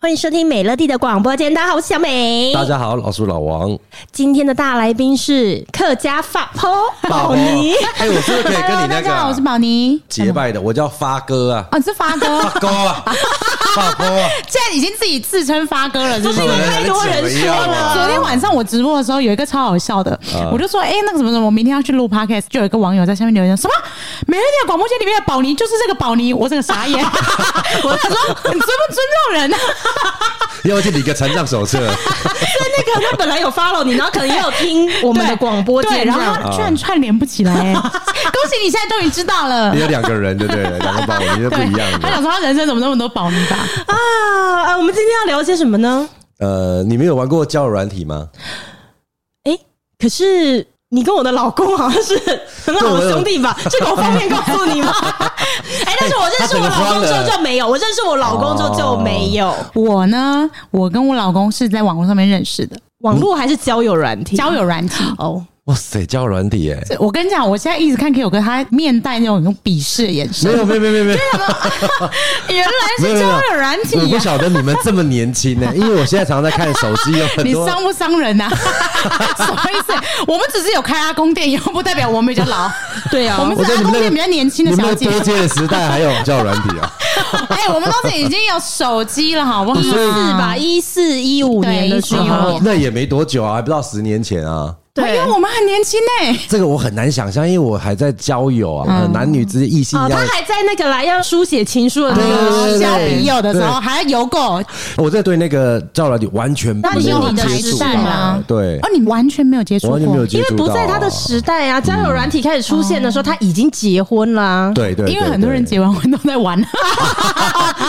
欢迎收听美乐蒂的广播间，大家好，我是小美。大家好，老苏老王。今天的大来宾是客家发婆宝妮。哎，我是不是可以跟你那个？大家好，我是宝妮。结拜的，我叫发哥啊。啊，你是发哥。发哥啊。发哥啊。现在已经自己自称发哥了，是不是？太多人说了。昨天晚上我直播的时候，有一个超好笑的，我就说，哎，那个什么什么，我明天要去录 podcast，就有一个网友在下面留言，什么？美乐蒂的广播间里面的宝妮就是这个宝妮，我这个傻眼。我想说，你尊不尊重人呢？要去理个残障手册。对，那个他本来有 follow 你，然后可能也有听 我们的广播节，然后他居然串联不起来。恭喜你现在终于知道了。你有两个人，对不对？两个宝妮是不一样的。他想说他人生怎么那么多宝妮吧？啊，我们今天要聊些什么呢？呃，你们有玩过交友软体吗？哎，可是。你跟我的老公好像是很好的兄弟吧？这个我方便告诉你吗？哎，但是我认识我老公之后就没有，我认识我老公之后就没有。我呢，我跟我老公是在网络上面认识的，网络还是交友软体？交友软体哦。哇塞，交友软体耶！我跟你讲，我现在一直看 K 友哥，他面带那种用鄙视的眼神。没有，没有，没有，没有。原来是交友软体。我不晓得你们这么年轻呢，因为我现在常常在看手机，有很多。你伤不伤人呐？什么意思？我们只是有开阿公店，又不代表我们比较老。对啊，我们是阿公店比较年轻的小姐。多接的时代还有交友软体啊？哎，我们当时已经有手机了，好不好？一四吧，一四一五年的时候，那也没多久啊，还不到十年前啊。对，因为我们很年轻呢。这个我很难想象，因为我还在交友啊，男女之间异性。他还在那个来要书写情书的那个交笔友的时候，还要邮购。我在对那个交友软体完全没有接触吗？对。哦，你完全没有接触，完全没有接触，因为不在他的时代啊。交友软体开始出现的时候，他已经结婚了。对对。因为很多人结完婚都在玩。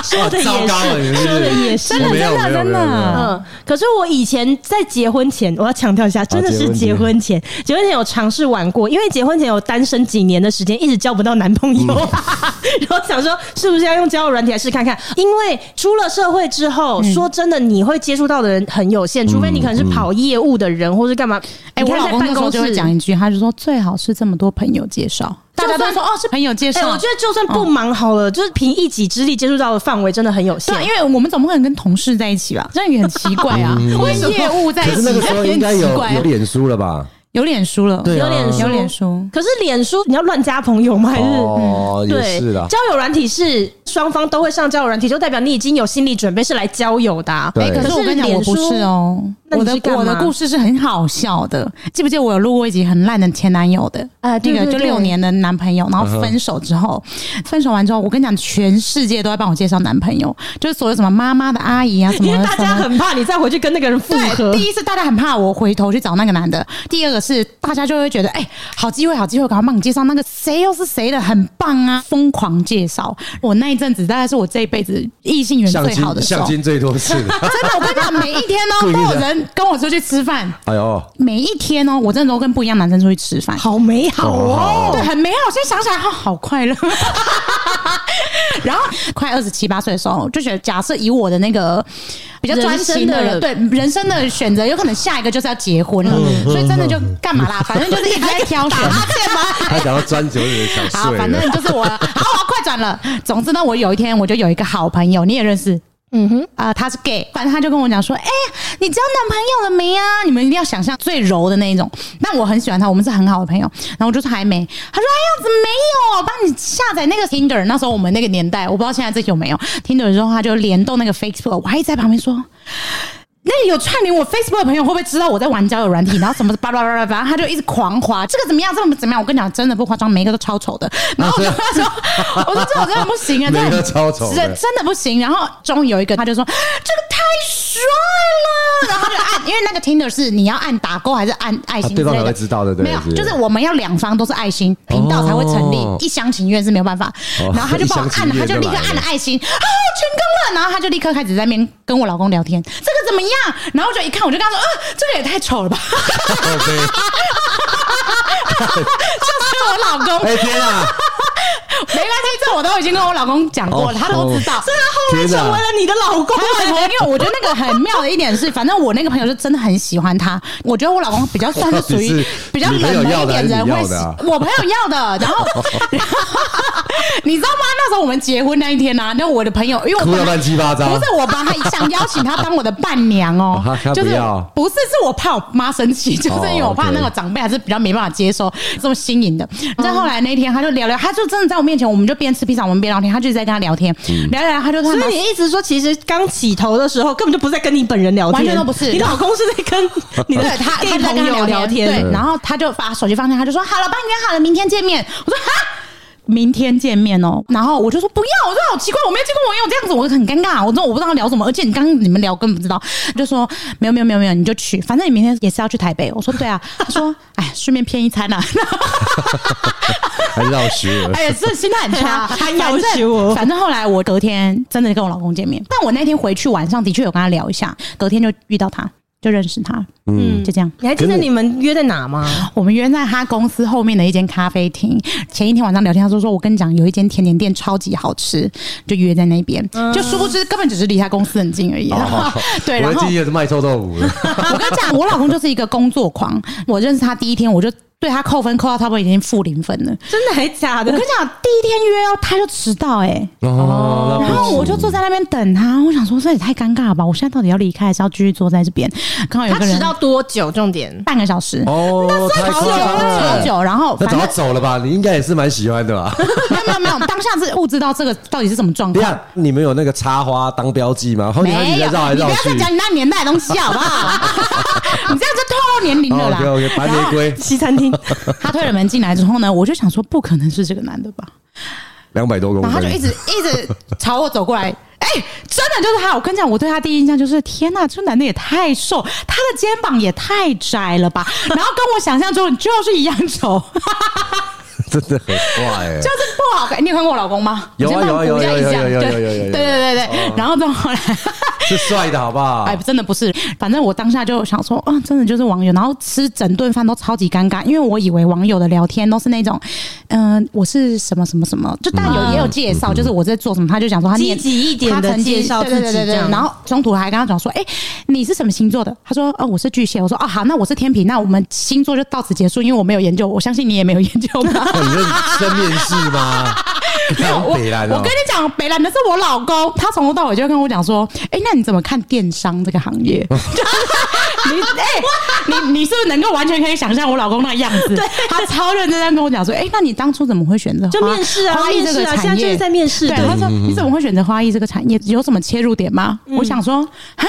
说的也是，说的也是，真的真的真的。嗯，可是我以前在结婚前，我要强调一下，真的是结婚前，结婚前有尝试玩过，因为结婚前有单身几年的时间，一直交不到男朋友，然后想说是不是要用交友软体来试看看？因为出了社会之后，说真的，你会接触到的人很有限，除非你可能是跑业务的人，或是干嘛。哎，我老公那时候就会讲一句，他就说最好是这么多朋友介绍。大家都说哦，是朋友介绍。我觉得就算不忙好了，就是凭一己之力接触到的范围真的很有限。对，因为我们总不可能跟同事在一起吧？这样也很奇怪啊。为业务在一起，可是那个时候应该有有脸书了吧？有脸书了，有脸书，有脸书。可是脸书你要乱加朋友吗？还是哦，也是的。交友软体是双方都会上交友软体，就代表你已经有心理准备是来交友的。哎，可是我跟你讲，我不是哦。我的我的故事是很好笑的，记不记得我有录过一集很烂的前男友的？呃，那个就六年的男朋友，然后分手之后，分手完之后，我跟你讲，全世界都在帮我介绍男朋友，就是所有什么妈妈的阿姨啊什么。因为大家很怕你再回去跟那个人复合。第一次大家很怕我回头去找那个男的，第二个是大家就会觉得，哎，好机会，好机会，赶快帮你介绍那个谁又是谁的，很棒啊，疯狂介绍。我那一阵子大概是我这一辈子异性缘最好的时候，相亲最多次。真的，我跟你讲，每一天哦，都有人。跟我出去吃饭，哎呦，每一天哦，我真的都跟不一样男生出去吃饭，好美好哦，对，很美好。我现在想起来，好好快乐。然后快二十七八岁的时候，就觉得假设以我的那个比较专心的人，对人生的选择，有可能下一个就是要结婚了，所以真的就干嘛啦？反正就是一直在挑选。他想要专注的想睡。好，反正就是我，好，我要快转了。总之呢，我有一天我就有一个好朋友，你也认识。嗯哼，啊、他是 gay，反正他就跟我讲说，哎、欸，你交男朋友了没啊？你们一定要想象最柔的那一种。但我很喜欢他，我们是很好的朋友。然后我就说还没，他说哎呀，怎么没有？帮你下载那个 Tinder，那时候我们那个年代，我不知道现在这有没有 Tinder 之后，他就联动那个 Facebook，我还一直在旁边说。那有串联我 Facebook 的朋友会不会知道我在玩交友软体？然后什么叭叭叭叭，反正他就一直狂滑，这个怎么样？这个怎么样？我跟你讲，真的不夸张，每一个都超丑的。然后我就说，我说这我真的不行啊，真的超丑，真真的不行。然后终于有一个，他就说这个太帅了，然后就按，因为那个 Tinder 是你要按打勾还是按爱心之类的，对方才会知道的，对，没有，就是我们要两方都是爱心频道才会成立，一厢情愿是没有办法。然后他就帮我按了，他就立刻按了爱心，啊，成功了。然后他就立刻开始在那边跟我老公聊天，这个怎么样？然后我就一看，我就跟他说：“啊，这个也太丑了吧！” 就是我老公。哎天啊！没关系，这我都已经跟我老公讲过了，他都知道。所以他后来成为了你的老公。因为我觉得那个很妙的一点是，反正我那个朋友就真的很喜欢他。我觉得我老公比较算是属于 比较冷门一点人，会我朋友要的。然后，你知道吗？那时候我们结婚那一天呢，那我的朋友因为我乱七八糟，不是我帮他想邀请他当我的伴娘哦，就是不是是我怕我妈生气，就是因为我怕那个长辈还是比较没办法接受这么新颖的。再后来那一天，他就聊聊，他就真的在我面前，我们就边吃披萨，我们边聊天，他就在跟他聊天，聊聊，他就他。所以你一直说，其实刚起头的时候根本就不是在跟你本人聊天，完全都不是，你老公是在跟你的他他在跟他聊天，对，然后他就把手机放下，他就说好了，帮你约好了，明天见面。我说哈。明天见面哦，然后我就说不要，我说好奇怪，我没有见过网友这样子，我很尴尬。我说我不知道聊什么，而且你刚刚你们聊根本不知道，就说没有没有没有没有，你就去，反正你明天也是要去台北。我说对啊，他说 哎，顺便骗一餐呐、啊，还绕学，哎呀，这心态很差，还要挟我。反正后来我隔天真的跟我老公见面，但我那天回去晚上的确有跟他聊一下，隔天就遇到他。就认识他，嗯，就这样。你还记得你们约在哪吗？我们约在他公司后面的一间咖啡厅。前一天晚上聊天，他说：“说我跟你讲，有一间甜点店超级好吃，就约在那边。嗯”就殊不知根本只是离他公司很近而已。哦、对，然后我也是卖臭豆腐的。我跟你讲，我老公就是一个工作狂。我认识他第一天，我就。对他扣分扣到差不多已经负零分了，真的还是假的？我跟你讲，第一天约哦，他就迟到哎、欸，哦，然后我就坐在那边等他，我想说这也太尴尬了吧？我现在到底要离开还是要继续坐在这边？刚好有个人，迟到多久？重点半个小时哦，那太久了，超久。然后那早要走了吧？你应该也是蛮喜欢的吧？没有没有没有，当下是不知道这个到底是什么状况。你们有那个插花当标记吗？后面一直在绕来绕去。你不要再讲你那年代的东西好不好？你这样就透露年龄了啦。OK OK，白玫瑰西餐厅，他推了。门进来之后呢，我就想说，不可能是这个男的吧？两百多公分，然后他就一直一直朝我走过来。哎、欸，真的就是他！我跟你讲，我对他第一印象就是，天呐，这男的也太瘦，他的肩膀也太窄了吧？然后跟我想象中就是一样丑。真的很坏，就是不好看。你有看过我老公吗？有啊，有有有有有有有有有有。对对对对，然后就后来是帅的，好不好？哎，真的不是，反正我当下就想说，啊，真的就是网友，然后吃整顿饭都超级尴尬，因为我以为网友的聊天都是那种。嗯，我是什么什么什么，就但有也有介绍，就是我在做什么，他就讲说他积极一点的介绍自己。然后中途还跟他讲说，哎，你是什么星座的？他说，哦，我是巨蟹。我说，哦，好，那我是天平。那我们星座就到此结束，因为我没有研究，我相信你也没有研究吧。你认真面试吗？没有，我我跟你讲，北兰的是我老公，他从头到尾就跟我讲说，哎，那你怎么看电商这个行业？你 哎，你你是不是能够完全可以想象我老公那样子？对，他超认真在跟我讲说，哎，那你当初怎么会选择就面试啊？花艺这个产业，现在就是在面试。对，他说你怎么会选择花艺这个产业？有什么切入点吗？我想说啊。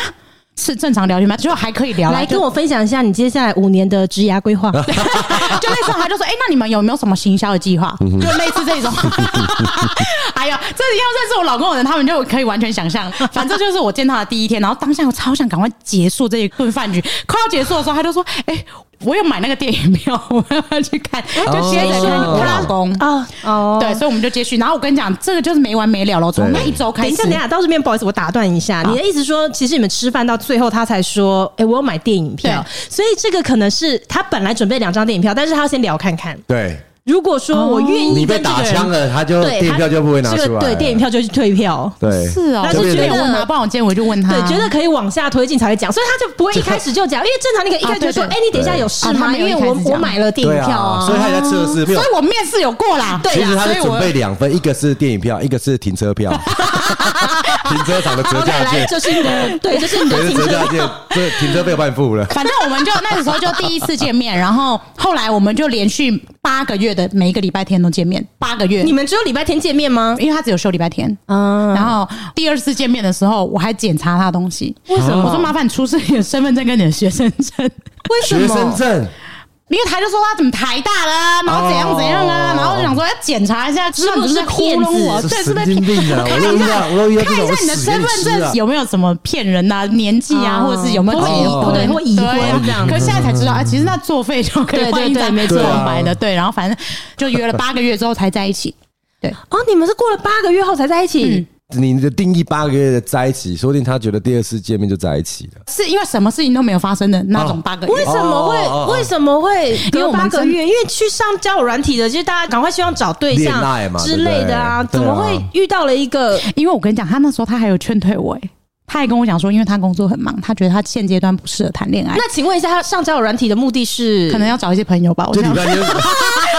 是正常聊天吗？就还可以聊。来跟我分享一下你接下来五年的职涯规划。就那时候他就说：“哎、欸，那你们有没有什么行销的计划？”就类似这种。哎呀，这要认识我老公的人，他们就可以完全想象。反正就是我见他的第一天，然后当下我超想赶快结束这一顿饭局。快要结束的时候，他就说：“哎、欸。”我有买那个电影票，我要要去看，就接着看我老公。啊，哦，对，所以我们就接续。然后我跟你讲，这个就是没完没了了。从那一周开始，等一下，等一下，到这边不好意思，我打断一下，你的意思说，其实你们吃饭到最后，他才说，哎，我有买电影票，所以这个可能是他本来准备两张电影票，但是他要先聊看看，对。如果说我愿意，你被打枪了，他就电影票就不会拿出来。对，电影票就去退票。对，是哦。但是觉得我拿不好钱，我就问他。对，觉得可以往下推进才会讲，所以他就不会一开始就讲，因为正常你可以一开始就说，哎，你等一下有事吗？因为我我买了电影票啊，所以他在测试。所以我面试有过啦。对，其实他是准备两份，一个是电影票，一个是停车票。停车场的折价券，就是你的，对，就是你的折价券，对，停车费我帮你付了。反正我们就那个时候就第一次见面，然后后来我们就连续八个月的每一个礼拜天。都见面八个月，你们只有礼拜天见面吗？因为他只有休礼拜天。嗯，然后第二次见面的时候，我还检查他的东西。为什么？我说麻烦你出示你的身份证跟你的学生证。为什么？学生证。因为他就说他怎么台大的，然后怎样怎样啊，然后就想说要检查一下是不是骗子，对，是不是骗子？看一下，看一下你的身份证有没有什么骗人呐？年纪啊，或者是有没有结婚或已婚这样。可是现在才知道啊，其实那作废就可以换一张没错白的，对。然后反正就约了八个月之后才在一起。对哦，你们是过了八个月后才在一起。你的定义八个月的在一起，说不定他觉得第二次见面就在一起了，是因为什么事情都没有发生的那种八个月？为什么会、哦为什么会隔八个月？因因为去上交友软体的，就是大家赶快希望找对象之类的啊，怎么会遇到了一个？因为我跟你讲，他那时候他还有劝退我、欸，他还跟我讲说，因为他工作很忙，他觉得他现阶段不适合谈恋爱。那请问一下，他上交友软体的目的是？可能要找一些朋友吧？我想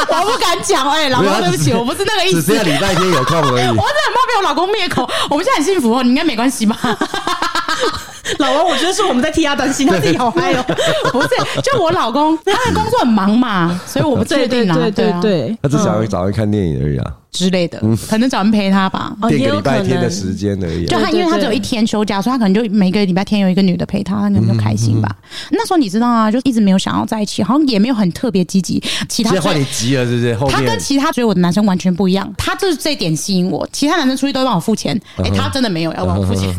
我不敢讲，哎、老公，对不起，我不是那个意思，只剩下礼拜天有空而已。我真的很怕被我老公灭口。我们现在很幸福哦，你应该没关系吧？老王，我觉得是我们在替他担心，他自己好嗨哦。不是，就我老公，他的工作很忙嘛，所以我不确定啊。对对对他只想要找人看电影而已啊，之类的，可能找人陪他吧。哦也个礼拜可能天的时间而已啊。就他，因为他只有一天休假，所以他可能就每个礼拜天有一个女的陪他，他可能就开心吧。那时候你知道啊，就一直没有想要在一起，好像也没有很特别积极。其他换你急了，是不是？他跟其他追我的男生完全不一样，他就是这一点吸引我。其他男生出去都会帮我付钱，哎，他真的没有要帮我付钱。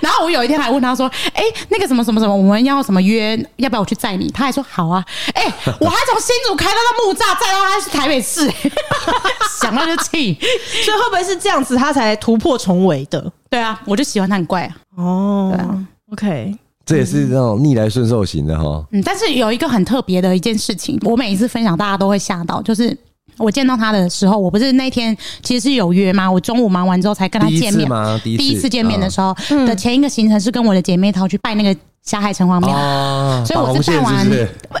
然后我有一天还问他说：“哎，那个什么什么什么，我们要什么约？要不要我去载你？”他还说：“好啊。”哎，我还从新竹开到到木栅，载到他是台北市，想到就气。所以会不会是这样子，他才突破重围的？对啊，我就喜欢他很怪啊。哦，对啊，OK，这也是那种逆来顺受型的哈。嗯，但是有一个很特别的一件事情，我每一次分享大家都会吓到，就是我见到他的时候，我不是那天其实是有约吗？我中午忙完之后才跟他见面吗？第一次第一次见面的时候嗯的前一个行程是跟我的姐妹淘去拜那个霞海城隍庙。啊，所以我是拜完，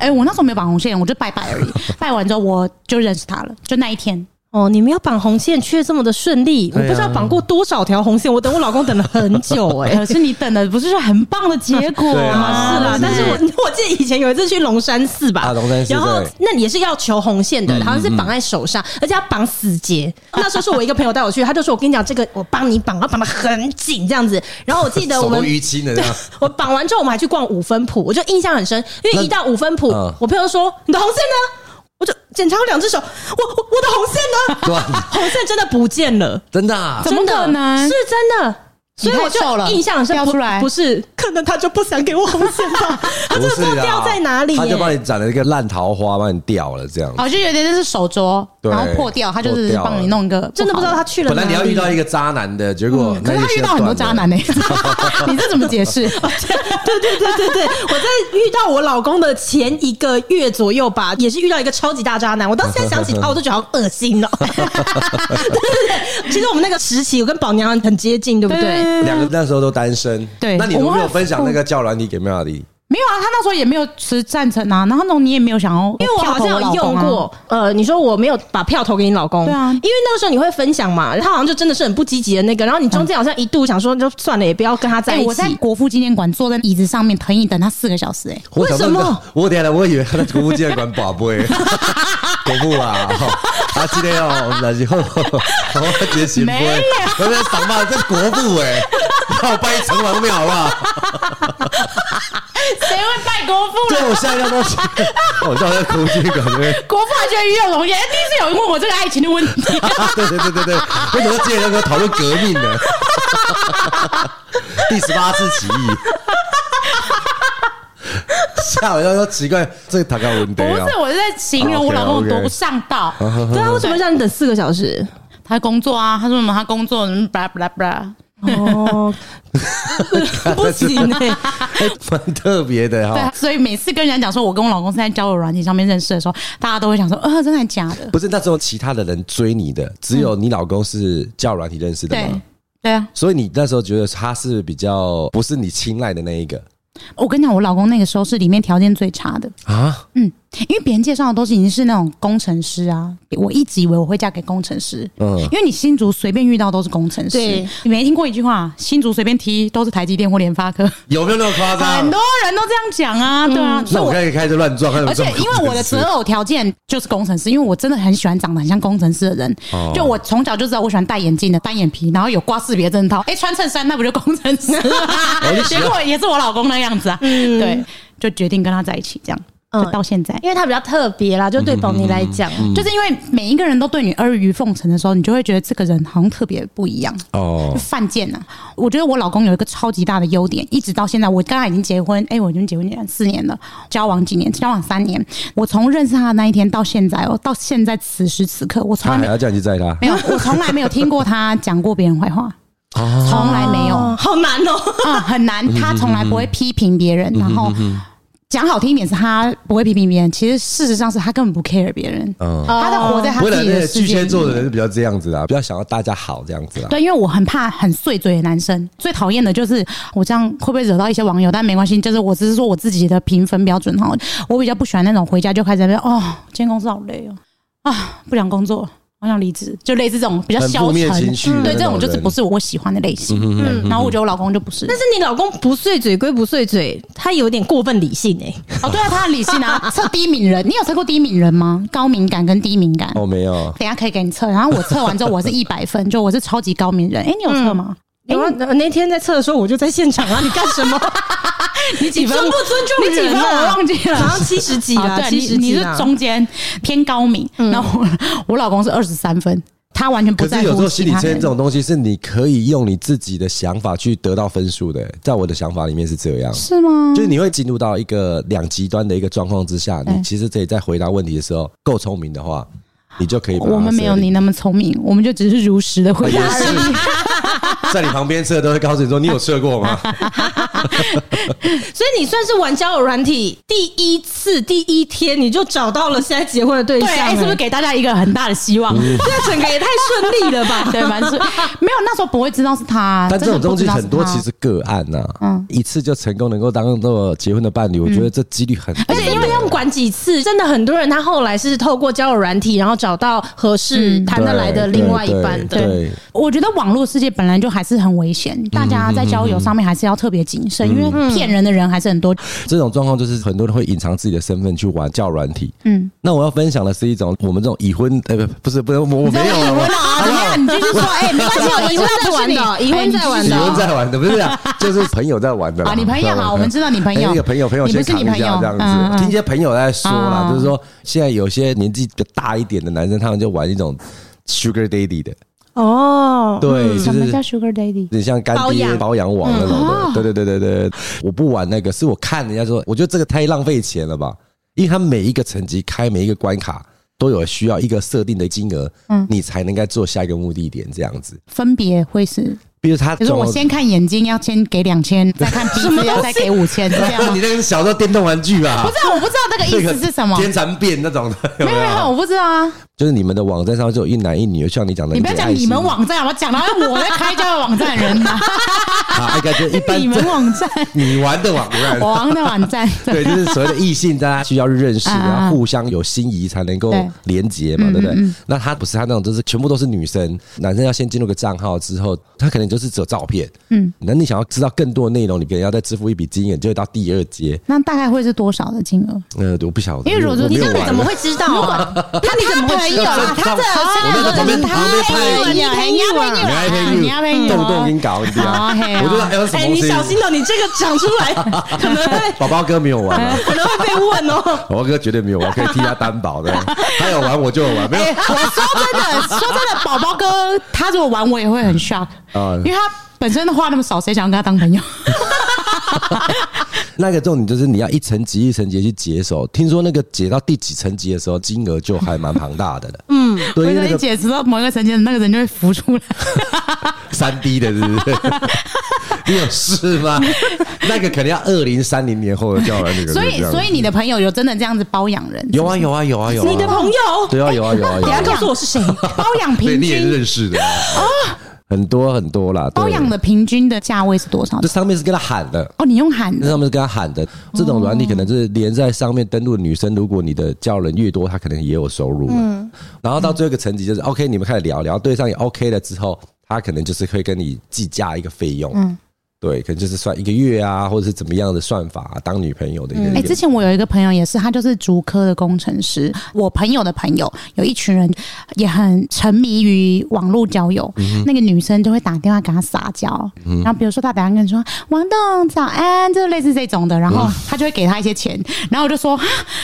哎、欸，我那时候没有绑红线，我就拜拜而已。拜完之后我就认识他了，就那一天。哦，你们要绑红线却这么的顺利，我不知道绑过多少条红线，我等我老公等了很久 哎、欸。可是你等的不是说很棒的结果吗？是啦，但是我我记得以前有一次去龙山寺吧，龙山寺，然后那也是要求红线的，好像是绑在手上，而且要绑死结。那时候是我一个朋友带我去，他就说：“我跟你讲，这个我帮你绑，要绑的很紧这样子。”然后我记得 我们淤青的这样，我绑完之后我们还去逛五分埔，我就印象很深，因为一到五分埔，我朋友说：“你的红线呢？”我就检查我两只手，我我我的红线呢？对，红线真的不见了，真的？啊？怎么可能？是真的。所以我就印象是掉出来，不是，可能他就不想给我红线吧？他就不知道掉在哪里，他就帮你斩了一个烂桃花，帮你掉了这样。哦，就有点就是手镯，然后破掉，他就是帮你弄一个，真的不知道他去了。本来你要遇到一个渣男的，结果可是他遇到很多渣男呢。你这怎么解释？对对对对对，我在遇到我老公的前一个月左右吧，也是遇到一个超级大渣男。我到现在想起他，我都觉得好恶心哦。对对对，其实我们那个时期，我跟宝娘很接近，对不对？两个那时候都单身，对。那你有没有分享那个叫软体给 Melody？没有啊，他那时候也没有持赞成啊。然后那种你也没有想要，因为我好像有用过。呃，你说我没有把票投给你老公，对啊。因为那个时候你会分享嘛，他好像就真的是很不积极的那个。然后你中间好像一度想说，就算了，也不要跟他在一起。我在国父纪念馆坐在椅子上面等你等他四个小时，哎，为什么？我天哪，我以为他在国父纪念馆宝贝，国父啊，他，今天哦，那以后我直接行不？我在想嘛，在国父哎。要拜城隍庙好不好？谁会拜国父？对，我下一个东西，我到在哭这个，国父还觉得与有荣焉。第一次有人问我这个爱情的问题。对对对对对，为什么今天要跟我讨论革命呢？第十八次起义。吓我一跳，说奇怪，这个他刚问的不是，我是在形容我老公多不上道。对啊，为什么让你等四个小时？他工作啊，他说什么？他工作，嗯，巴拉巴拉巴拉。哦，不行哎、欸，蛮特别的哈。对，所以每次跟人家讲说我跟我老公是在交友软体上面认识的时候，大家都会想说，呃，真的假的？不是，那时候其他的人追你的，只有你老公是交友软体认识的吗？对，对啊。所以你那时候觉得他是比较不是你青睐的那一个。我跟你讲，我老公那个时候是里面条件最差的啊，嗯。因为别人介绍的都是已经是那种工程师啊，我一直以为我会嫁给工程师，嗯，因为你新竹随便遇到都是工程师，对，你没听过一句话，新竹随便踢都是台积电或联发科，有没有那么夸张？很多人都这样讲啊，对啊，那我可以开始乱撞，而且因为我的择偶条件就是工程师，因为我真的很喜欢长得很像工程师的人，就我从小就知道我喜欢戴眼镜的单眼皮，然后有挂识别证套，哎，穿衬衫那不就工程师？结果也是我老公那样子啊，对，就决定跟他在一起这样。就到现在，因为他比较特别啦，就对宝妮来讲，就是因为每一个人都对你阿谀奉承的时候，你就会觉得这个人好像特别不一样哦。犯贱呐！我觉得我老公有一个超级大的优点，一直到现在，我跟他已经结婚，哎，我已经结婚年四年了，交往几年？交往三年。我从认识他的那一天到现在，哦，到现在此时此刻，我从来没有这样去载他，没有，我从来没有听过他讲过别人坏话，从来没有，好难哦，啊，很难，他从来不会批评别人，然后。讲好听一点是他不会批评别人，其实事实上是他根本不 care 别人。嗯，他在活在他自己的世界。巨蟹座的人是比较这样子啊，比较想要大家好这样子啊。对，因为我很怕很碎嘴的男生，最讨厌的就是我这样会不会惹到一些网友？但没关系，就是我只是说我自己的评分标准哈。我比较不喜欢那种回家就开始在那边哦，今天公司好累哦，啊，不想工作。我想离职，就类似这种比较消沉，对这种就是不是我喜欢的类型。嗯，然后我觉得我老公就不是。但是你老公不碎嘴归不碎嘴，他有点过分理性哎。哦，对啊，他很理性啊。测低敏人，你有测过低敏人吗？高敏感跟低敏感？哦，没有。等下可以给你测。然后我测完之后，我是一百分，就我是超级高敏人。哎，你有测吗？有啊，那天在测的时候我就在现场啊。你干什么？你几分？尊不尊重人？你几分？我忘记了，好像七十几啊。对，你你是中间偏高明，然后我我老公是二十三分，他完全不在乎。可是有时候心理测验这种东西是你可以用你自己的想法去得到分数的，在我的想法里面是这样。是吗？就是你会进入到一个两极端的一个状况之下，你其实可以在回答问题的时候够聪明的话，你就可以。我们没有你那么聪明，我们就只是如实的回答而已。在你旁边吃的都会告诉你说，你有吃过吗？所以你算是玩交友软体第一次第一天你就找到了现在结婚的对象，欸，是不是给大家一个很大的希望？这整个也太顺利了吧？对，蛮顺。没有那时候不会知道是他，但这种东西很多其实个案呐，嗯，一次就成功能够当做结婚的伴侣，我觉得这几率很低。而且因为要管几次，真的很多人他后来是透过交友软体，然后找到合适谈得来的另外一半的。对，我觉得网络世界本来就还是很危险，大家在交友上面还是要特别谨慎，因为骗人的人还是很多。这种状况就是很多人会隐藏自己的身份去玩交友软体。嗯，那我要分享的是一种我们这种已婚，呃，不是，不是，我没有。已婚啊，你继续说，哎，没关系，已婚在玩的，已婚在玩的，已婚在玩的，不是啊，就是朋友在玩的。啊，你朋友好，我们知道你朋友。那个朋友，朋友先扛一下这样子。听一些朋友在说啦，就是说现在有些年纪比较大一点的男生，他们就玩一种 Sugar Daddy 的。哦，对，什么叫 Sugar Daddy？你像干爹包养网那种的，对对对对对。我不玩那个，是我看人家说，我觉得这个太浪费钱了吧？因为他每一个层级开每一个关卡都有需要一个设定的金额，嗯，你才能够做下一个目的点这样子。分别会是。比如他，就是我先看眼睛要先给两千，再看鼻子要再给五千，这样。你那个是小时候电动玩具吧？不是，我不知道那个意思是什么。天蚕变那种的，没有没有，我不知道啊。就是你们的网站上就有一男一女，像你讲的，你不要讲你们网站，我讲到我在开交友网站人呐。啊，感觉一般。你们网站，你玩的网站，我玩的网站，对，就是所谓的异性，大家需要认识，然后互相有心仪才能够连接嘛，对不对？那他不是他那种，就是全部都是女生，男生要先进入个账号之后，他可能就是只有照片。嗯，那你想要知道更多的内容，你可能要再支付一笔金额，就会到第二阶。那大概会是多少的金额？呃，我不晓得，因为如果说你这样怎么会知道啊？他你怎么会知道啊？他这我那个旁边旁边拍你你你你你你动不动给你搞一点，我觉得还有什么？哎，你小心哦，你这个讲出来可能会宝宝哥没有玩，可能会被问哦。宝宝哥绝对没有玩，可以替他担保的。他有玩我就有玩，没有。我说真的，说真的，宝宝哥他如果玩我也会很 shock 啊，因为他。本身的话那么少，谁想跟他当朋友？那个重点就是你要一层级一层级去解手。听说那个解到第几层级的时候，金额就还蛮庞大的了。嗯，对，那个解锁到某一个层级，那个人就会浮出来。三 D 的，是不是？你有事吗？那个肯定要二零三零年后的叫来那个。所以，所以你的朋友有真的这样子包养人？有啊，有啊，有啊，有啊。你的朋友？对啊，有啊，有啊。你要告诉我是谁？包养平均？你也认识的啊。很多很多啦，包养的平均的价位是多少？这上面是跟他喊的哦，你用喊的，那上面是跟他喊的。这种软体可能就是连在上面登录的女生，如果你的叫人越多，她可能也有收入。嗯，然后到最后一个层级就是 OK，你们开始聊聊，对上也 OK 了之后，他可能就是会跟你计价一个费用。嗯，对，可能就是算一个月啊，或者是怎么样的算法、啊、当女朋友的一个。哎、欸，之前我有一个朋友也是，他就是竹科的工程师。我朋友的朋友有一群人也很沉迷于网络交友、嗯，那个女生就会打电话给他撒娇、嗯，然后比如说他打电话跟你说王栋早安，就类似这种的，然后他就会给他一些钱，然后我就说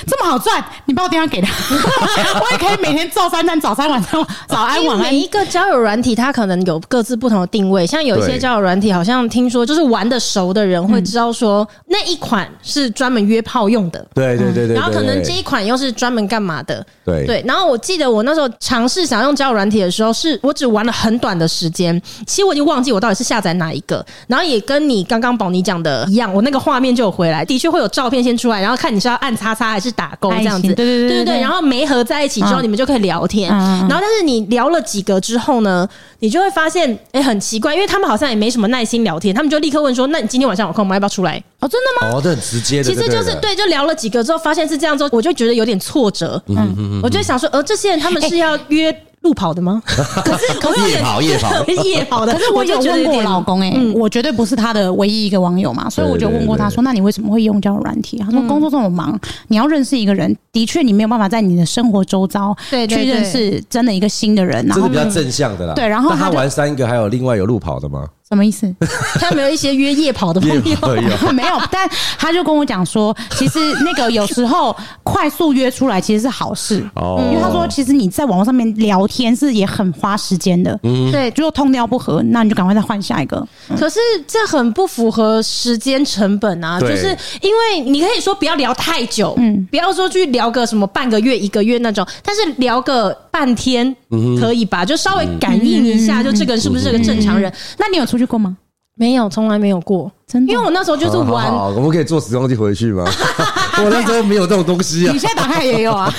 这么好赚，你把我电话给他，我也可以每天做三餐，早餐晚上早安晚安。每一个交友软体它可能有各自不同的定位，像有一些交友软体好像听说。就是玩的熟的人会知道说，那一款是专门约炮用的，对对对对。然后可能这一款又是专门干嘛的，对对。然后我记得我那时候尝试想用交友软体的时候，是我只玩了很短的时间，其实我已经忘记我到底是下载哪一个。然后也跟你刚刚宝妮讲的一样，我那个画面就有回来，的确会有照片先出来，然后看你是要按叉叉还是打勾这样子，对对对对对。然后没合在一起之后，你们就可以聊天。然后但是你聊了几个之后呢，你就会发现，哎，很奇怪，因为他们好像也没什么耐心聊天，他们就立刻问说：“那你今天晚上有空吗？要不要出来？”哦，真的吗？哦，这很直接的。其实就是对，就聊了几个之后，发现是这样之后，我就觉得有点挫折。嗯嗯嗯，我就想说，呃，这些人他们是要约。路跑的吗？可是可是夜跑夜跑 夜跑的。可是我有问过我老公哎、欸，我绝对不是他的唯一一个网友嘛，所以我就问过他说：“那你为什么会用交友软体？”他说：“工作这么忙，你要认识一个人，的确你没有办法在你的生活周遭去认识真的一个新的人。”然后这是比较正向的啦。对，然后他玩三个，还有另外有路跑的吗？什么意思？他有没有一些约夜跑的朋友？没有，但他就跟我讲说，其实那个有时候快速约出来其实是好事。哦，因为他说其实你在网络上面聊天是也很花时间的，嗯，对，如果通调不合，那你就赶快再换下一个。可是这很不符合时间成本啊，就是因为你可以说不要聊太久，嗯，不要说去聊个什么半个月、一个月那种，但是聊个半天可以吧？就稍微感应一下，就这个人是不是个正常人？那你有出去过吗？没有，从来没有过，真的。因为我那时候就是玩，好好好，我们可以坐时光机回去吗？我那时候没有这种东西啊。你现在打开也有啊。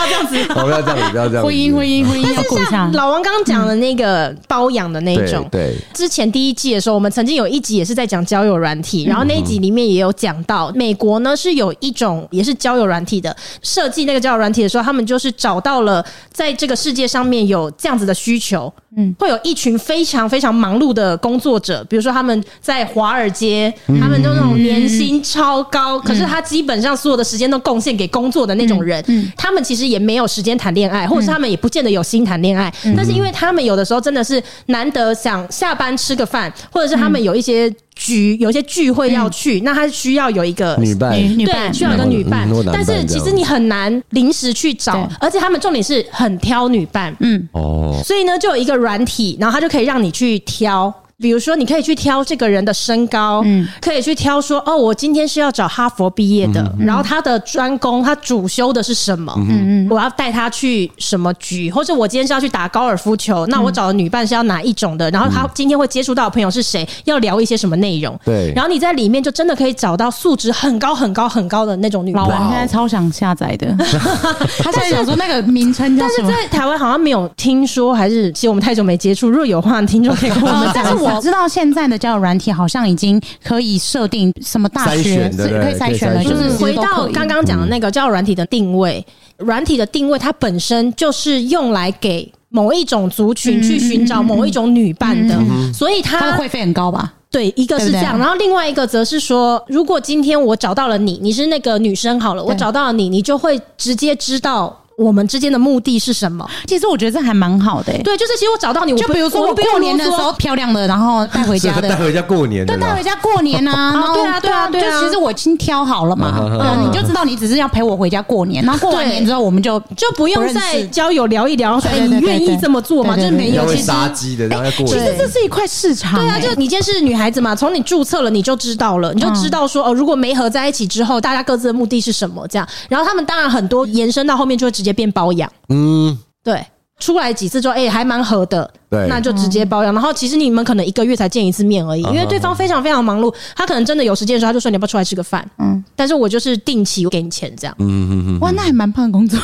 不要这样子，不要这样子，不要这样。婚姻，婚姻，婚姻要顾一下。老王刚刚讲的那个包养的那种，对。之前第一季的时候，我们曾经有一集也是在讲交友软体，然后那一集里面也有讲到，美国呢是有一种也是交友软体的设计，那个交友软体的时候，他们就是找到了在这个世界上面有这样子的需求，嗯，会有一群非常非常忙碌的工作者，比如说他们在华尔街，他们就那种年薪超高，可是他基本上所有的时间都贡献给工作的那种人，他们其实。也没有时间谈恋爱，或者是他们也不见得有心谈恋爱。嗯。但是因为他们有的时候真的是难得想下班吃个饭，或者是他们有一些局、有一些聚会要去，嗯、那他需要有一个女伴，对，需要一个女伴。但是其实你很难临时去找，而且他们重点是很挑女伴。嗯，哦，所以呢，就有一个软体，然后他就可以让你去挑。比如说，你可以去挑这个人的身高，嗯，可以去挑说，哦，我今天是要找哈佛毕业的，嗯，然后他的专攻，他主修的是什么？嗯嗯，我要带他去什么局，或者我今天是要去打高尔夫球，那我找的女伴是要哪一种的？然后他今天会接触到的朋友是谁？要聊一些什么内容？对，然后你在里面就真的可以找到素质很高很高很高的那种女伴。老王现在超想下载的，他现在想说那个名称叫什么？但是在台湾好像没有听说，还是其实我们太久没接触，如果有话，听众可以跟我们讲。我知道现在的交友软体好像已经可以设定什么大学是可以筛选了，就是回到刚刚讲的那个交友软体的定位，软体的定位它本身就是用来给某一种族群去寻找某一种女伴的，所以它会费很高吧？对，一个是这样，然后另外一个则是说，如果今天我找到了你，你是那个女生好了，我找到了你，你就会直接知道。我们之间的目的是什么？其实我觉得这还蛮好的、欸。对，就是其实我找到你，就比如说我过年的时候漂亮的，然后带回家的，带回家过年的，对，带回家过年啊。然后对啊，对啊，对啊。就其实我已经挑好了嘛，对啊，你就知道你只是要陪我回家过年。然后过完年之后，我们就就不用再交友聊一聊，说哎，你愿意这么做吗？就是没有。会杀鸡的，然后过年。其实这是一块市场、欸。对啊，就你今天是女孩子嘛，从你注册了你就知道了，你就知道说哦，如果没合在一起之后，大家各自的目的是什么？这样，然后他们当然很多延伸到后面就会直接变包养。嗯，对，出来几次之后，哎，还蛮合的，对，那就直接包养。然后其实你们可能一个月才见一次面而已，因为对方非常非常忙碌，他可能真的有时间的时候，他就说你要不要出来吃个饭？嗯。但是我就是定期给你钱这样。嗯嗯嗯，哇，那还蛮棒的工作，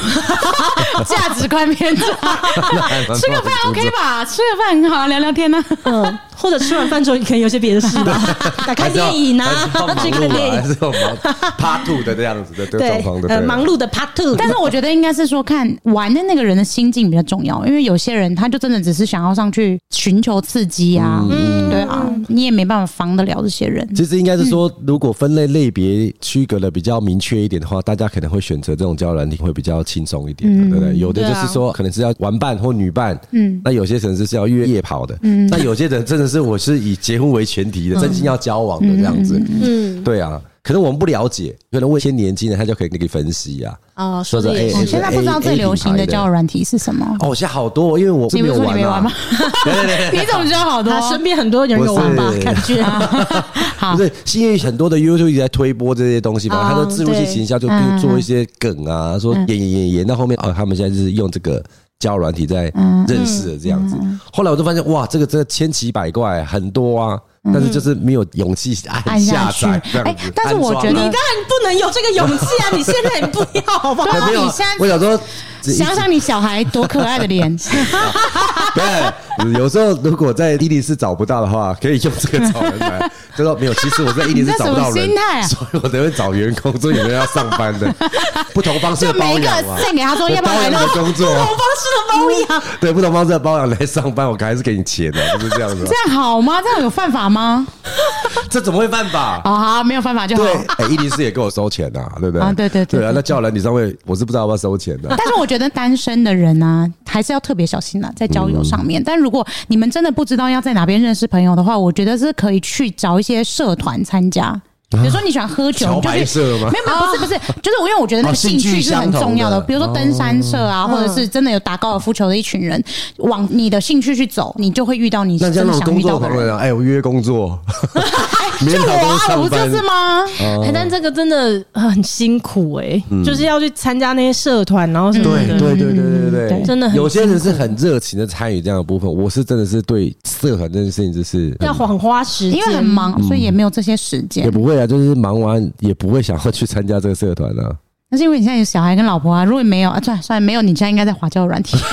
价值观偏差。吃个饭 OK 吧？吃个饭很好，聊聊天呢。嗯，或者吃完饭之后，你可能有些别的事吧，打开电影啊，去看电影，还是 Part Two 的这样子 的这个状况的。呃，忙碌的 Part Two。但是我觉得应该是说，看玩的那个人的心境比较重要，因为有些人他就真的只是想要上去寻求刺激啊，嗯，对啊，你也没办法防得了这些人。其实应该是说，如果分类类别区隔的比较明确一点的话，大家可能会选择这种交友软体会比较轻松一点，对不对？有的就是说，可能是要玩伴或女伴，嗯，那有些城市是要约夜跑的，嗯，那有些人真的是我是以结婚为前提的，真心要交往的这样子，嗯，对啊。可能我们不了解，可能问一些年轻人，他就可以给你分析啊。哦，说着，哎，现在不知道最流行的交友软体是什么？哦，现在好多，因为我没有玩嘛。对对对，你怎么知道好多？身边很多人有玩吧？感觉。不是，是因为很多的 YouTube 一直在推播这些东西嘛，他的自入性行销就比如做一些梗啊，说演演演演到后面，哦，他们现在就是用这个交友软体在认识的这样子。后来我就发现，哇，这个真的千奇百怪，很多啊。但是就是没有勇气按下载，哎，但是我觉得你当然不能有这个勇气啊！你现在也不要好不好？你现在我想说，想想你小孩多可爱的脸。对，有时候如果在伊犁市找不到的话，可以用这个找人来。就说没有，其实我在伊犁市找不到人，所以我才会找员工，所以有人要上班的，不同方式的包养啊。再给他说要不要来的工作，不同方式的包养，对，不同方式的包养来上班，我还是给你钱的，就是这样子。这样好吗？这样有犯法吗？这怎么会犯法？好好，没有犯法就好。对，哎，伊犁市也给我收钱呐，对不对？啊，对对对。对啊，那叫人你上面，我是不知道要不要收钱的。但是我觉得单身的人呢，还是要特别小心啊，在交友上面。但如果你们真的不知道要在哪边认识朋友的话，我觉得是可以去找一些社团参加。比如说你喜欢喝酒，就是没有没有，不是不是，就是我因为我觉得那个兴趣是很重要的。比如说登山社啊，或者是真的有打高尔夫球的一群人，往你的兴趣去走，你就会遇到你真的想遇到的人。哎，我约工作。就我啊，我不就是吗？哎，但这个真的很辛苦哎，就是要去参加那些社团，然后什么的。对对对对对对，真的很。有些人是很热情的参与这样的部分，我是真的是对社团这件事情就是要很花时间，因为很忙，所以也没有这些时间。也不会对啊，就是忙完也不会想要去参加这个社团啊。那是因为你现在有小孩跟老婆啊，如果没有啊，算算没有，你现在应该在滑交友软体。哎，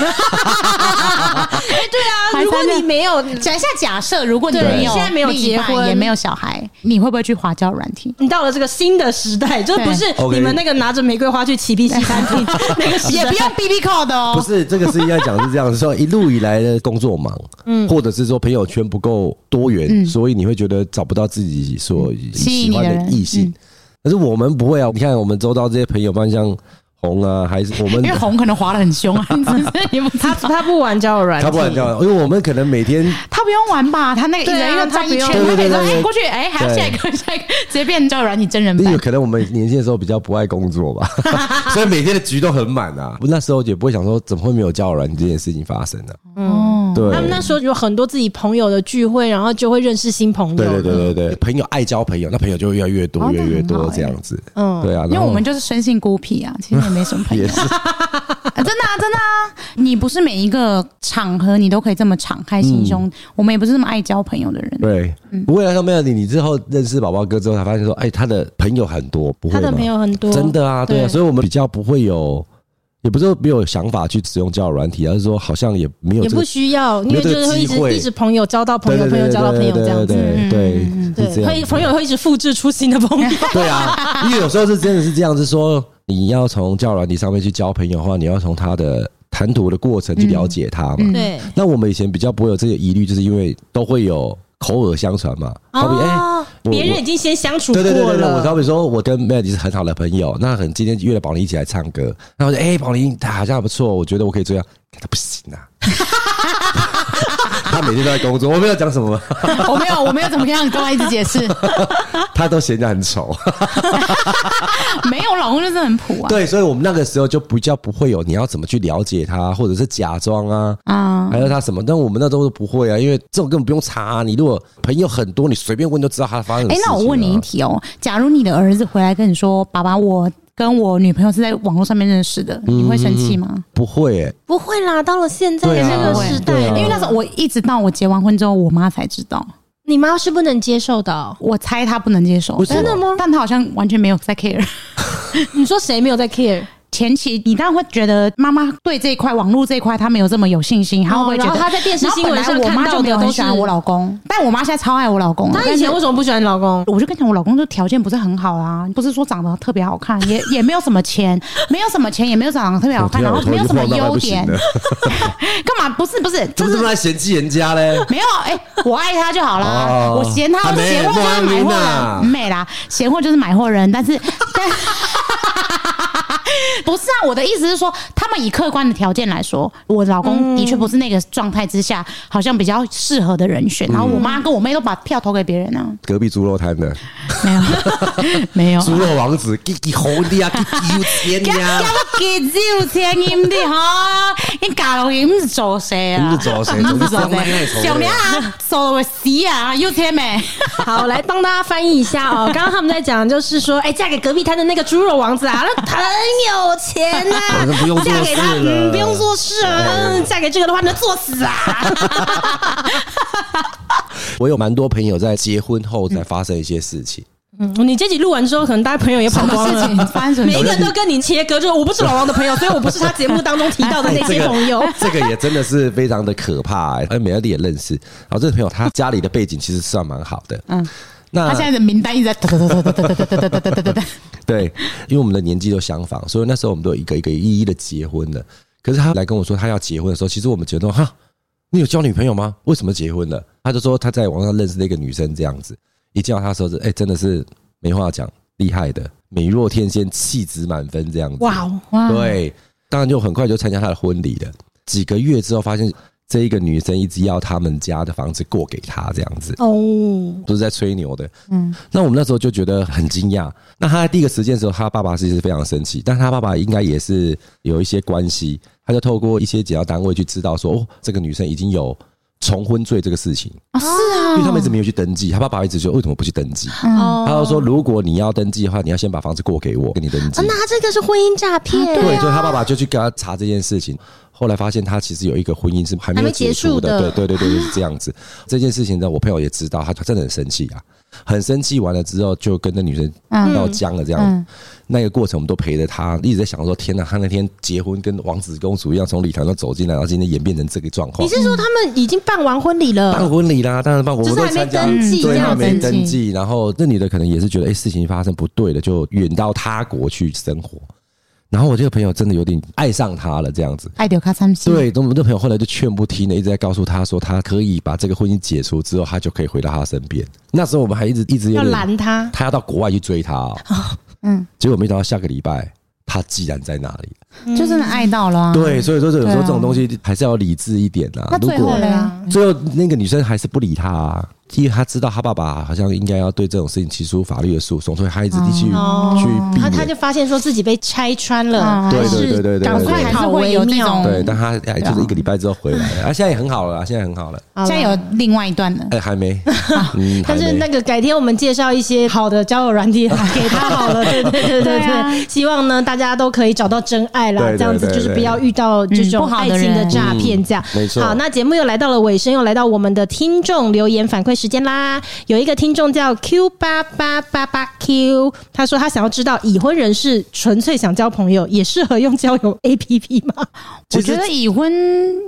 对啊，如果你没有，讲一下假设，如果你没有现在没有结婚。也没有小孩，你会不会去滑交友软体？你到了这个新的时代，就不是你们那个拿着玫瑰花去骑 B 西餐厅那个时代，也不用 BB call 的哦。不是，这个是应该讲是这样，是说一路以来的工作忙，嗯，或者是说朋友圈不够多元，所以你会觉得找不到自己所喜欢的异性。可是我们不会啊！你看我们周遭这些朋友，像红啊，还是 我们因为红可能滑的很凶啊。他他不玩交友软件，他不玩交友，因为我们可能每天他不用玩吧？他那个人要转一圈，他每次哎过去哎，还要下一个下一个，直接变交友软件真人版。有可能我们年轻的时候比较不爱工作吧，所以每天的局都很满啊。那时候也不会想说怎么会没有交友软件这件事情发生呢？嗯。对他们那时候有很多自己朋友的聚会，然后就会认识新朋友。对对对对对，朋友爱交朋友，那朋友就会越来越多，越来越多这样子。嗯，对啊，因为我们就是生性孤僻啊，其实也没什么朋友。也是，真的啊，真的啊，你不是每一个场合你都可以这么敞开心胸。我们也不是这么爱交朋友的人。对，不会啊，没有你，你之后认识宝宝哥之后，才发现说，哎，他的朋友很多，不会，他的朋友很多，真的啊，对啊，所以我们比较不会有。也不是说没有想法去使用交友软体，而是说好像也没有，也不需要，因为就是会一直一直朋友交到朋友，朋友交到朋友这样子，对对对，会朋友会一直复制出新的朋友。对啊，因为有时候是真的是这样子，说你要从交友软体上面去交朋友的话，你要从他的谈吐的过程去了解他嘛。对。那我们以前比较不会有这个疑虑，就是因为都会有。口耳相传嘛，好比哎，别人已经先相处过了。对对对对，我好比说，我跟 Melody 是很好的朋友，那很今天约了宝林一起来唱歌，然后说哎，宝林他好像还不错，我觉得我可以这样，他不行啊。他每天都在工作，我没有讲什么，我没有，我没有怎么样，跟他一直解释。他都嫌人家很丑，没有，老公就是很普啊。对，所以我们那个时候就比较不会有你要怎么去了解他，或者是假装啊，啊，还有他什么，但我们那时候都不会啊，因为这种根本不用查啊。你如果朋友很多，你随便问都知道他发生什么事。哎，那我问你一题哦，假如你的儿子回来跟你说：“爸爸，我。”跟我女朋友是在网络上面认识的，你会生气吗？不会、欸，不会啦。到了现在的这个时代，因为那时候我一直到我结完婚之后，我妈才知道。你妈是不能接受的哦。我猜她不能接受，真的吗？但她好像完全没有在 care。你说谁没有在 care？前期你当然会觉得妈妈对这一块网络这一块她没有这么有信心，她会不会觉得她在电视新闻上我妈就没有很喜欢我老公，但我妈现在超爱我老公。她以前为什么不喜欢你老公？我就跟你讲，我老公就条件不是很好啊，不是说长得特别好看，也 也没有什么钱，没有什么钱，也没有长得特别好看，然后没有什么优点。干嘛？不是不是，怎么这么爱嫌弃人家嘞？没有，哎、欸，我爱他就好啦。哦、我嫌他，嫌货就是买货人，美啦，嫌货就是买货人，但是但。不是啊，我的意思是说，他们以客观的条件来说，我老公的确不是那个状态之下，好像比较适合的人选。然后我妈跟我妹都把票投给别人啊。隔壁猪肉摊的。没有 没有。猪肉王子，给给红的啊，给有钱呀，给有钱你的哈，你搞了你是做谁啊？你是做谁？你是做谁？小娘啊，做我死啊，有钱没？好，来帮大家翻译一下哦。刚刚他们在讲，就是说，哎，嫁给隔壁摊的那个猪肉王子啊，那很有钱呐、啊，嫁给他，嗯，不用做事啊。嗯，嫁给这个的话，能作死啊。我有蛮多朋友在结婚后才发生一些事情。嗯，你这集录完之后，可能大家朋友也跑光了。每一个人都跟你切割，就是我不是老王的朋友，所以我不是他节目当中提到的那些朋友。这个也真的是非常的可怕哎。而美乐蒂也认识，然后这个朋友他家里的背景其实算蛮好的。嗯。那他现在的名单一直在哒哒哒哒哒哒哒哒哒哒哒哒。对，因为我们的年纪都相仿，所以那时候我们都一个一个一一的结婚了。可是他来跟我说他要结婚的时候，其实我们觉得哈，你有交女朋友吗？为什么结婚了？他就说他在网上认识那个女生这样子，一见到他的时候是哎，真的是没话讲，厉害的，美若天仙，气质满分这样子。哇哇！对，当然就很快就参加他的婚礼了。几个月之后发现。这一个女生一直要他们家的房子过给他，这样子哦，都是在吹牛的。嗯，那我们那时候就觉得很惊讶。那他在第一个时间的时候，他爸爸其实是非常生气，但他爸爸应该也是有一些关系，他就透过一些检调单位去知道说，哦，这个女生已经有重婚罪这个事情。啊，是啊，因为他们一直没有去登记，他爸爸一直说为什么不去登记？他就说，如果你要登记的话，你要先把房子过给我，给你登记。那这个是婚姻诈骗，对，所以他爸爸就去跟他查这件事情。后来发现他其实有一个婚姻是还没有结束的，对对对对，就是这样子。这件事情呢，我朋友也知道，他真的很生气啊，很生气。完了之后，就跟那女生闹僵了，这样。那个过程我们都陪着她，一直在想说：天哪，她那天结婚跟王子公主一样，从礼堂都走进来，然后今天演变成这个状况。你是说他们已经办完婚礼了？办婚礼啦，当然办，我们都参加，对，还没登记。然后那女的可能也是觉得，哎，事情发生不对了，就远到他国去生活。然后我这个朋友真的有点爱上他了，这样子。爱丢卡三对，我们这朋友后来就劝不听了，一直在告诉他说，他可以把这个婚姻解除之后，他就可以回到他身边。那时候我们还一直一直要拦他，他要到国外去追他哦。嗯，结果没想到下个礼拜，他既然在那里，就真的爱到了。对，所以说有时候这种东西还是要理智一点啊。那最后呢？最后那个女生还是不理他啊。因为他知道他爸爸好像应该要对这种事情提出法律的诉讼，所以他一直去去避免。他就发现说自己被拆穿了，对对对对对，赶快还是会有那种。对，但他哎，就是一个礼拜之后回来了，啊，现在也很好了，现在很好了。现在有另外一段了，哎，还没。但是那个改天我们介绍一些好的交友软体给他好了，对对对对对。希望呢大家都可以找到真爱啦，这样子就是不要遇到这种爱情的诈骗，这样。没错。好，那节目又来到了尾声，又来到我们的听众留言反馈时间啦。有一个听众叫 Q 八八八八 Q，他说他想要知道已婚人士纯粹想交朋友，也适合用交友 APP 吗？我觉得已婚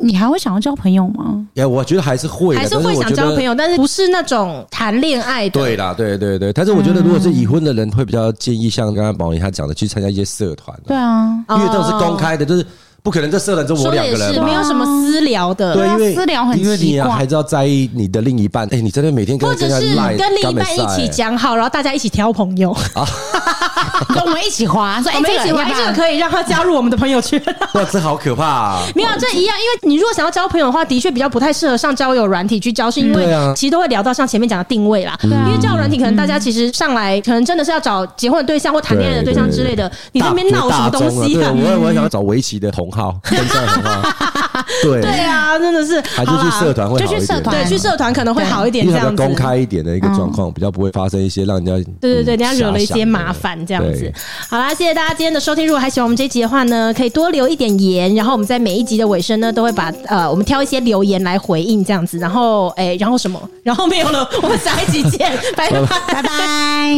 你还会想要交朋友吗？哎，我觉得还是会，还是会想交朋友，但是不是那种谈恋爱的。对啦，对对对。但是我觉得如果是已婚的人，会比较建议像刚刚宝仪他讲的，去参加一些社团。对啊，因为这种是公开的，就是。不可能，这社团就我两个人，是没有什么私聊的。对，因为私聊很奇怪，因为你还是要在意你的另一半。哎，你真的每天跟或者是跟另一半一起讲好，然后大家一起挑朋友啊，跟我们一起滑，说哎，我们一起玩这个可以让他加入我们的朋友圈。哇，这好可怕啊！没有，这一样，因为你如果想要交朋友的话，的确比较不太适合上交友软体去交，是因为其实都会聊到像前面讲的定位啦。因为交友软体可能大家其实上来可能真的是要找结婚的对象或谈恋爱的对象之类的，你在那边闹什么东西啊？我我想要找围棋的同好。对对啊，真的是，还是去社团会好一点，就去社团对，去社团可能会好一点，这样子公开一点的一个状况，比较不会发生一些让人家对对对，人家惹了一些麻烦这样子。好啦，谢谢大家今天的收听。如果还喜欢我们这一集的话呢，可以多留一点言，然后我们在每一集的尾声呢，都会把呃，我们挑一些留言来回应这样子。然后哎，然后什么？然后没有了，我们下一集见，拜拜 拜拜。